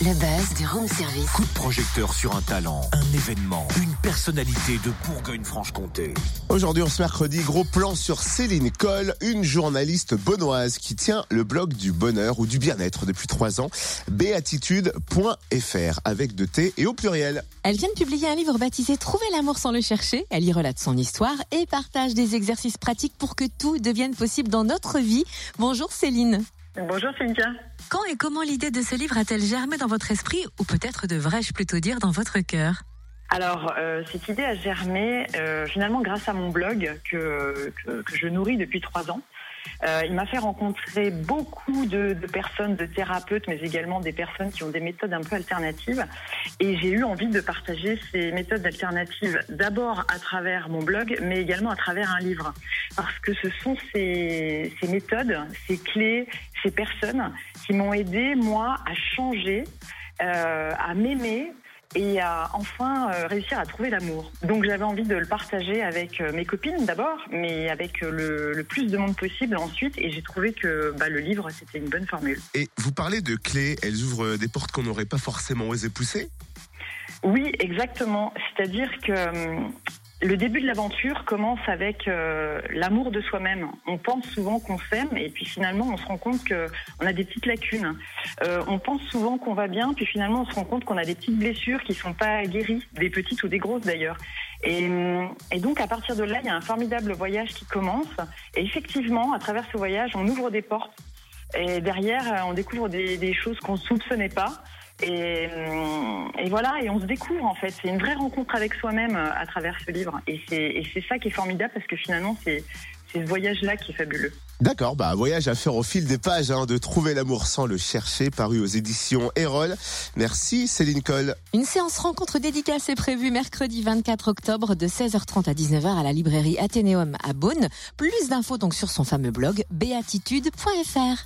Le buzz du room service. Coup de projecteur sur un talent, un événement, une personnalité de Bourgogne-Franche-Comté. Aujourd'hui, on se mercredi, gros plan sur Céline Coll, une journaliste bonnoise qui tient le blog du bonheur ou du bien-être depuis trois ans, béatitude.fr avec de T et au pluriel. Elle vient de publier un livre baptisé Trouver l'amour sans le chercher. Elle y relate son histoire et partage des exercices pratiques pour que tout devienne possible dans notre vie. Bonjour Céline. Bonjour Cynthia. Quand et comment l'idée de ce livre a-t-elle germé dans votre esprit ou peut-être devrais-je plutôt dire dans votre cœur? Alors, euh, cette idée a germé euh, finalement grâce à mon blog que, que, que je nourris depuis trois ans. Euh, il m'a fait rencontrer beaucoup de, personnes, de thérapeutes, mais également des personnes qui ont des méthodes un peu alternatives. Et j'ai eu envie de partager ces méthodes alternatives d'abord à travers mon blog, mais également à travers un livre. Parce que ce sont ces, ces méthodes, ces clés, ces personnes qui m'ont aidé, moi, à changer, euh, à m'aimer, et à enfin euh, réussir à trouver l'amour. Donc j'avais envie de le partager avec euh, mes copines d'abord, mais avec euh, le, le, plus de monde possible ensuite, et j'ai trouvé que bah, le livre c'était une bonne formule. Et vous parlez de clés, elles ouvrent des portes qu'on n'aurait pas forcément osé pousser? Oui, exactement. C'est-à-dire que le début de l'aventure commence avec euh, l'amour de soi-même. On pense souvent qu'on s'aime et puis finalement on se rend compte qu'on a des petites lacunes. Euh, on pense souvent qu'on va bien puis finalement on se rend compte qu'on a des petites blessures qui sont pas guéries, des petites ou des grosses d'ailleurs. Et, donc à partir de là, il y a un formidable voyage qui commence. Et effectivement, à travers ce voyage, on ouvre des portes. Et derrière, on découvre des, choses qu'on soupçonnait pas. Et, et, voilà, et on se découvre en fait. C'est une vraie rencontre avec soi-même à travers ce livre. Et c'est ça qui est formidable parce que finalement, c'est ce voyage-là qui est fabuleux. D'accord, bah voyage à faire au fil des pages, hein, de trouver l'amour sans le chercher, paru aux éditions Erol. Merci Céline Coll. Une séance rencontre dédicace est prévue mercredi 24 octobre de 16h30 à 19h à la librairie Athénéum à Beaune. Plus d'infos donc sur son fameux blog béatitude.fr.